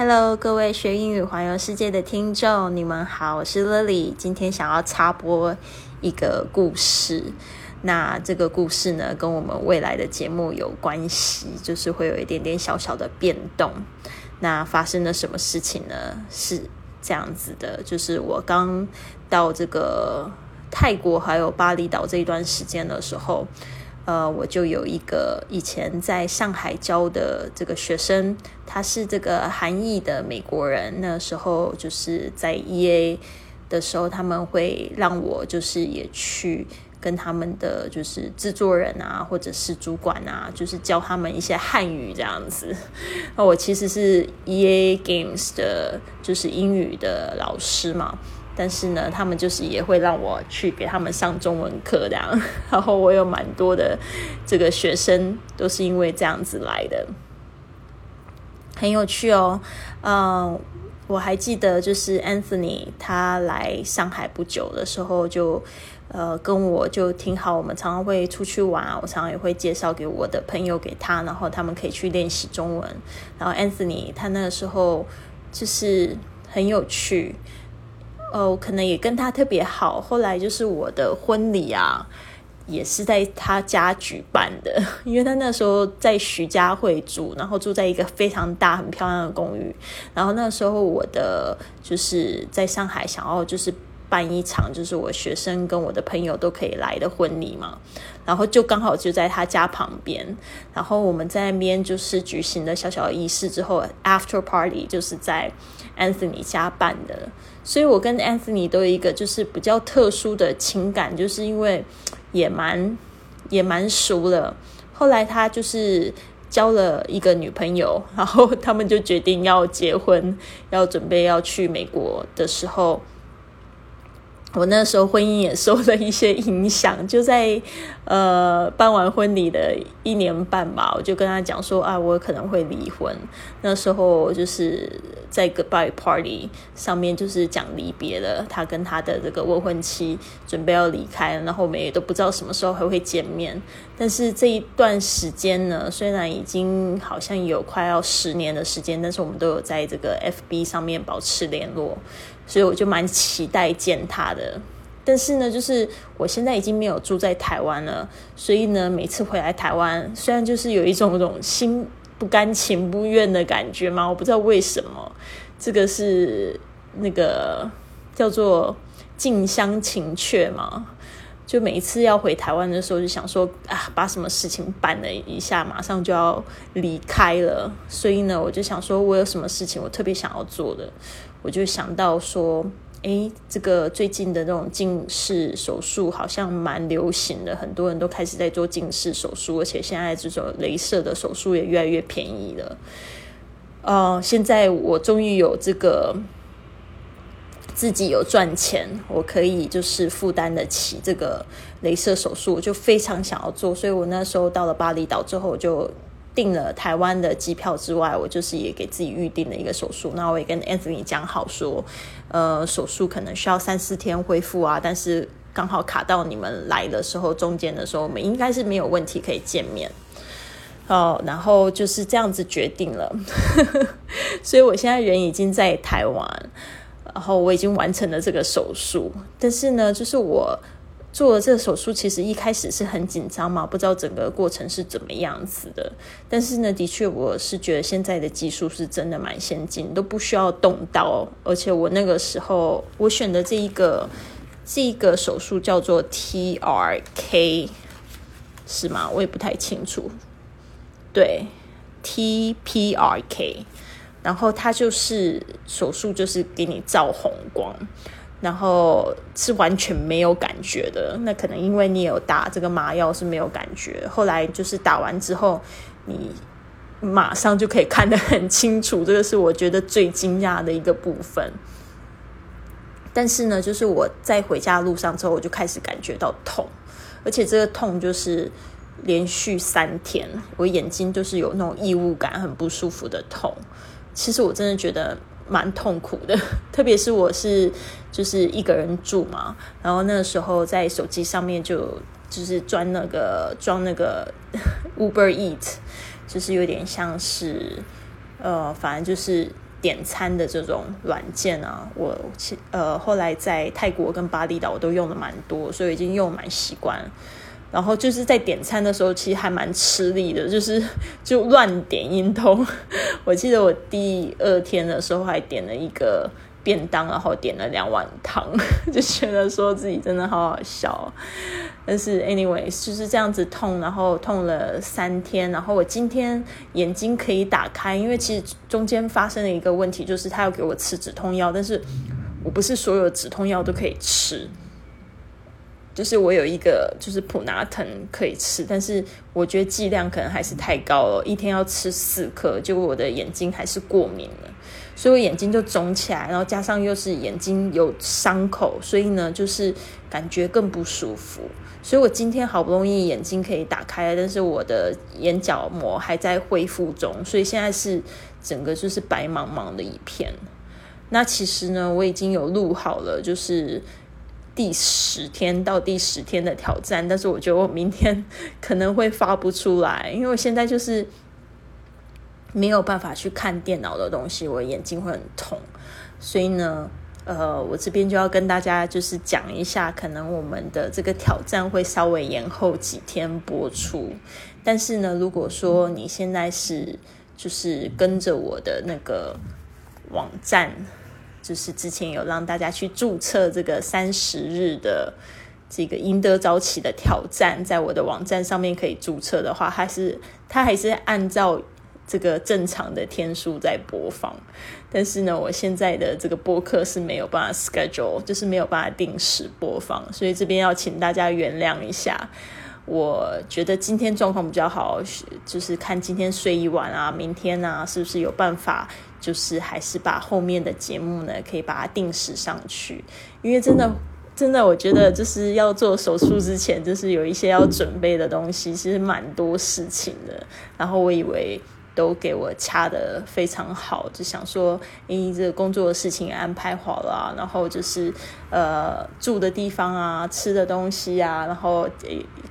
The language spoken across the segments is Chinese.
Hello，各位学英语环游世界的听众，你们好，我是 Lily。今天想要插播一个故事，那这个故事呢，跟我们未来的节目有关系，就是会有一点点小小的变动。那发生了什么事情呢？是这样子的，就是我刚到这个泰国还有巴厘岛这一段时间的时候。呃，我就有一个以前在上海教的这个学生，他是这个韩裔的美国人。那时候就是在 E A 的时候，他们会让我就是也去跟他们的就是制作人啊，或者是主管啊，就是教他们一些汉语这样子。那我其实是 E A Games 的，就是英语的老师嘛。但是呢，他们就是也会让我去给他们上中文课这样，然后我有蛮多的这个学生都是因为这样子来的，很有趣哦。嗯，我还记得就是 Anthony 他来上海不久的时候，就呃跟我就挺好，我们常常会出去玩，我常常也会介绍给我的朋友给他，然后他们可以去练习中文。然后 Anthony 他那个时候就是很有趣。哦，可能也跟他特别好。后来就是我的婚礼啊，也是在他家举办的，因为他那时候在徐家汇住，然后住在一个非常大、很漂亮的公寓。然后那时候我的就是在上海想要就是办一场，就是我学生跟我的朋友都可以来的婚礼嘛。然后就刚好就在他家旁边，然后我们在那边就是举行了小小的仪式之后，after party 就是在 Anthony 家办的。所以，我跟 Anthony 都有一个就是比较特殊的情感，就是因为也蛮也蛮熟了。后来他就是交了一个女朋友，然后他们就决定要结婚，要准备要去美国的时候。我那时候婚姻也受了一些影响，就在呃办完婚礼的一年半吧，我就跟他讲说啊，我可能会离婚。那时候就是在 goodbye party 上面就是讲离别了，他跟他的这个未婚妻准备要离开，然后我们也都不知道什么时候还会见面。但是这一段时间呢，虽然已经好像有快要十年的时间，但是我们都有在这个 FB 上面保持联络。所以我就蛮期待见他的，但是呢，就是我现在已经没有住在台湾了，所以呢，每次回来台湾，虽然就是有一种那种心不甘情不愿的感觉嘛，我不知道为什么，这个是那个叫做近乡情怯嘛，就每一次要回台湾的时候，就想说啊，把什么事情办了一下，马上就要离开了，所以呢，我就想说我有什么事情我特别想要做的。我就想到说，哎，这个最近的那种近视手术好像蛮流行的，很多人都开始在做近视手术，而且现在这种镭射的手术也越来越便宜了。呃，现在我终于有这个自己有赚钱，我可以就是负担得起这个镭射手术，我就非常想要做，所以我那时候到了巴厘岛之后就。订了台湾的机票之外，我就是也给自己预定了一个手术。那我也跟 Anthony 讲好说，呃，手术可能需要三四天恢复啊，但是刚好卡到你们来的时候，中间的时候我们应该是没有问题可以见面。哦，然后就是这样子决定了。所以我现在人已经在台湾，然后我已经完成了这个手术，但是呢，就是我。做了这个手术，其实一开始是很紧张嘛，不知道整个过程是怎么样子的。但是呢，的确我是觉得现在的技术是真的蛮先进，都不需要动刀。而且我那个时候我选的这一个这一个手术叫做 TRK，是吗？我也不太清楚。对，TPRK，然后它就是手术，就是给你照红光。然后是完全没有感觉的，那可能因为你有打这个麻药是没有感觉。后来就是打完之后，你马上就可以看得很清楚，这个是我觉得最惊讶的一个部分。但是呢，就是我在回家路上之后，我就开始感觉到痛，而且这个痛就是连续三天，我眼睛就是有那种异物感，很不舒服的痛。其实我真的觉得。蛮痛苦的，特别是我是就是一个人住嘛，然后那个时候在手机上面就就是装那个装那个 Uber Eat，就是有点像是呃，反正就是点餐的这种软件啊，我呃后来在泰国跟巴厘岛我都用的蛮多，所以已经用蛮习惯。然后就是在点餐的时候，其实还蛮吃力的，就是 就乱点一通。我记得我第二天的时候还点了一个便当，然后点了两碗汤，就觉得说自己真的好好笑。但是 anyway 就是这样子痛，然后痛了三天，然后我今天眼睛可以打开，因为其实中间发生了一个问题，就是他要给我吃止痛药，但是我不是所有止痛药都可以吃。就是我有一个就是普拿疼可以吃，但是我觉得剂量可能还是太高了，一天要吃四颗，结果我的眼睛还是过敏了，所以我眼睛就肿起来，然后加上又是眼睛有伤口，所以呢就是感觉更不舒服。所以我今天好不容易眼睛可以打开，但是我的眼角膜还在恢复中，所以现在是整个就是白茫茫的一片。那其实呢，我已经有录好了，就是。第十天到第十天的挑战，但是我觉得我明天可能会发不出来，因为我现在就是没有办法去看电脑的东西，我眼睛会很痛。所以呢，呃，我这边就要跟大家就是讲一下，可能我们的这个挑战会稍微延后几天播出。但是呢，如果说你现在是就是跟着我的那个网站。就是之前有让大家去注册这个三十日的这个赢得早起的挑战，在我的网站上面可以注册的话，还是它还是按照这个正常的天数在播放。但是呢，我现在的这个播客是没有办法 schedule，就是没有办法定时播放，所以这边要请大家原谅一下。我觉得今天状况比较好，就是看今天睡一晚啊，明天呢是不是有办法，就是还是把后面的节目呢可以把它定时上去，因为真的真的，我觉得就是要做手术之前，就是有一些要准备的东西，其实蛮多事情的。然后我以为。都给我掐的非常好，就想说，诶，这个工作的事情安排好了，然后就是呃住的地方啊，吃的东西啊，然后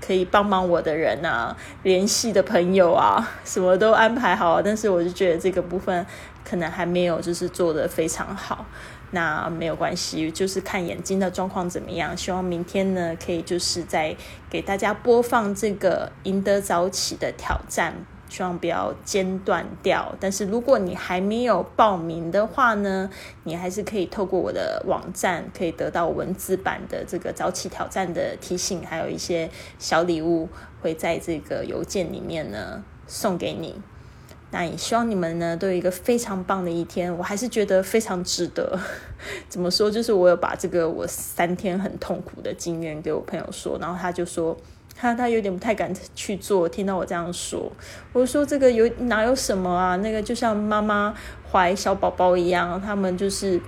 可以帮忙我的人啊，联系的朋友啊，什么都安排好了。但是我就觉得这个部分可能还没有就是做的非常好，那没有关系，就是看眼睛的状况怎么样。希望明天呢，可以就是在给大家播放这个赢得早起的挑战。希望不要间断掉，但是如果你还没有报名的话呢，你还是可以透过我的网站，可以得到文字版的这个早起挑战的提醒，还有一些小礼物会在这个邮件里面呢送给你。那也希望你们呢都有一个非常棒的一天，我还是觉得非常值得。怎么说？就是我有把这个我三天很痛苦的经验给我朋友说，然后他就说。他他有点不太敢去做，听到我这样说，我说这个有哪有什么啊？那个就像妈妈怀小宝宝一样，他们就是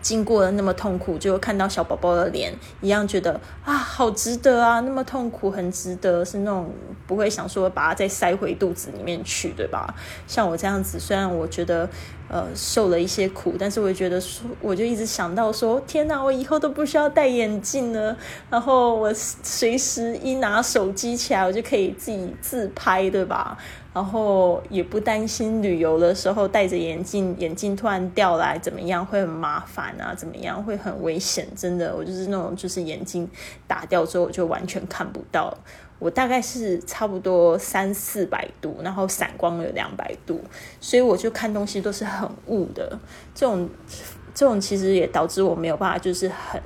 经过了那么痛苦，就看到小宝宝的脸一样，觉得啊好值得啊，那么痛苦很值得，是那种不会想说把它再塞回肚子里面去，对吧？像我这样子，虽然我觉得。呃，受了一些苦，但是我觉得说，我就一直想到说，天哪，我以后都不需要戴眼镜了，然后我随时一拿手机起来，我就可以自己自拍，对吧？然后也不担心旅游的时候戴着眼镜，眼镜突然掉来怎么样，会很麻烦啊？怎么样会很危险？真的，我就是那种，就是眼镜打掉之后，我就完全看不到。我大概是差不多三四百度，然后散光有两百度，所以我就看东西都是很雾的。这种这种其实也导致我没有办法，就是很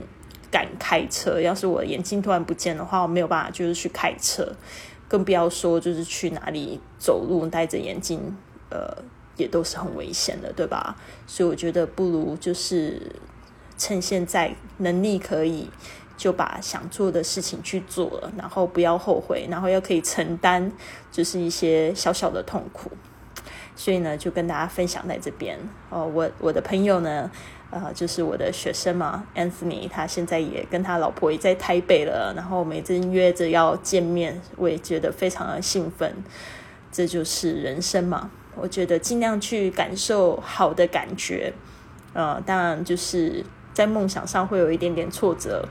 敢开车。要是我眼镜突然不见的话，我没有办法就是去开车，更不要说就是去哪里走路戴着眼镜，呃，也都是很危险的，对吧？所以我觉得不如就是趁现在能力可以。就把想做的事情去做了，然后不要后悔，然后又可以承担，就是一些小小的痛苦。所以呢，就跟大家分享在这边。哦，我我的朋友呢，呃，就是我的学生嘛，Anthony，他现在也跟他老婆也在台北了，然后每次约着要见面，我也觉得非常的兴奋。这就是人生嘛，我觉得尽量去感受好的感觉。呃，当然就是在梦想上会有一点点挫折。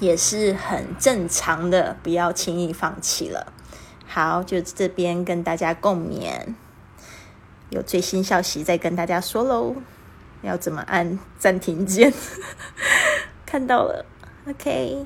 也是很正常的，不要轻易放弃了。好，就这边跟大家共勉。有最新消息再跟大家说喽。要怎么按暂停键？看到了，OK。